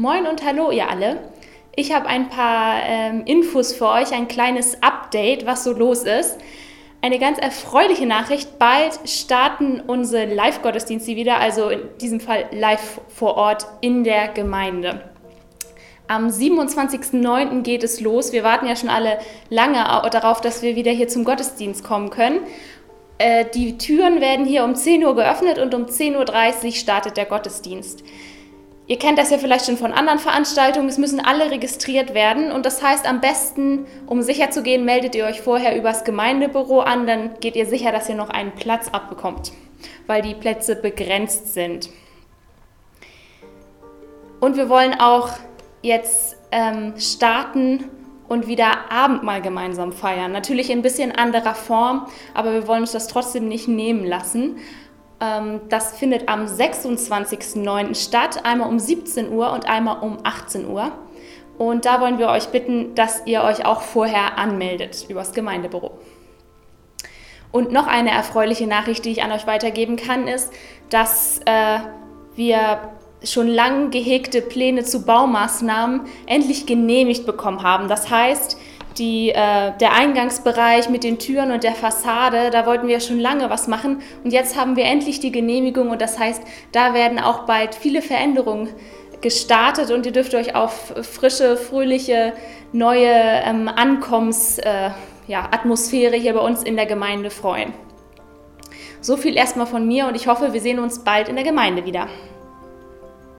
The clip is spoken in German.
Moin und hallo ihr alle. Ich habe ein paar ähm, Infos für euch, ein kleines Update, was so los ist. Eine ganz erfreuliche Nachricht. Bald starten unsere Live-Gottesdienste wieder, also in diesem Fall live vor Ort in der Gemeinde. Am 27.09. geht es los. Wir warten ja schon alle lange darauf, dass wir wieder hier zum Gottesdienst kommen können. Äh, die Türen werden hier um 10 Uhr geöffnet und um 10.30 Uhr startet der Gottesdienst. Ihr kennt das ja vielleicht schon von anderen Veranstaltungen. Es müssen alle registriert werden. Und das heißt, am besten, um sicher zu gehen, meldet ihr euch vorher übers Gemeindebüro an. Dann geht ihr sicher, dass ihr noch einen Platz abbekommt, weil die Plätze begrenzt sind. Und wir wollen auch jetzt ähm, starten und wieder Abendmahl gemeinsam feiern. Natürlich in ein bisschen anderer Form, aber wir wollen uns das trotzdem nicht nehmen lassen. Ähm, das findet am 26.09. statt, einmal um 17 Uhr und einmal um 18 Uhr. Und da wollen wir euch bitten, dass ihr euch auch vorher anmeldet übers Gemeindebüro. Und noch eine erfreuliche Nachricht, die ich an euch weitergeben kann, ist, dass äh, wir schon lang gehegte Pläne zu Baumaßnahmen endlich genehmigt bekommen haben. Das heißt, die, äh, der Eingangsbereich mit den Türen und der Fassade, da wollten wir schon lange was machen und jetzt haben wir endlich die Genehmigung und das heißt, da werden auch bald viele Veränderungen gestartet und ihr dürft euch auf frische, fröhliche, neue ähm, Ankommensatmosphäre äh, ja, hier bei uns in der Gemeinde freuen. So viel erstmal von mir und ich hoffe, wir sehen uns bald in der Gemeinde wieder.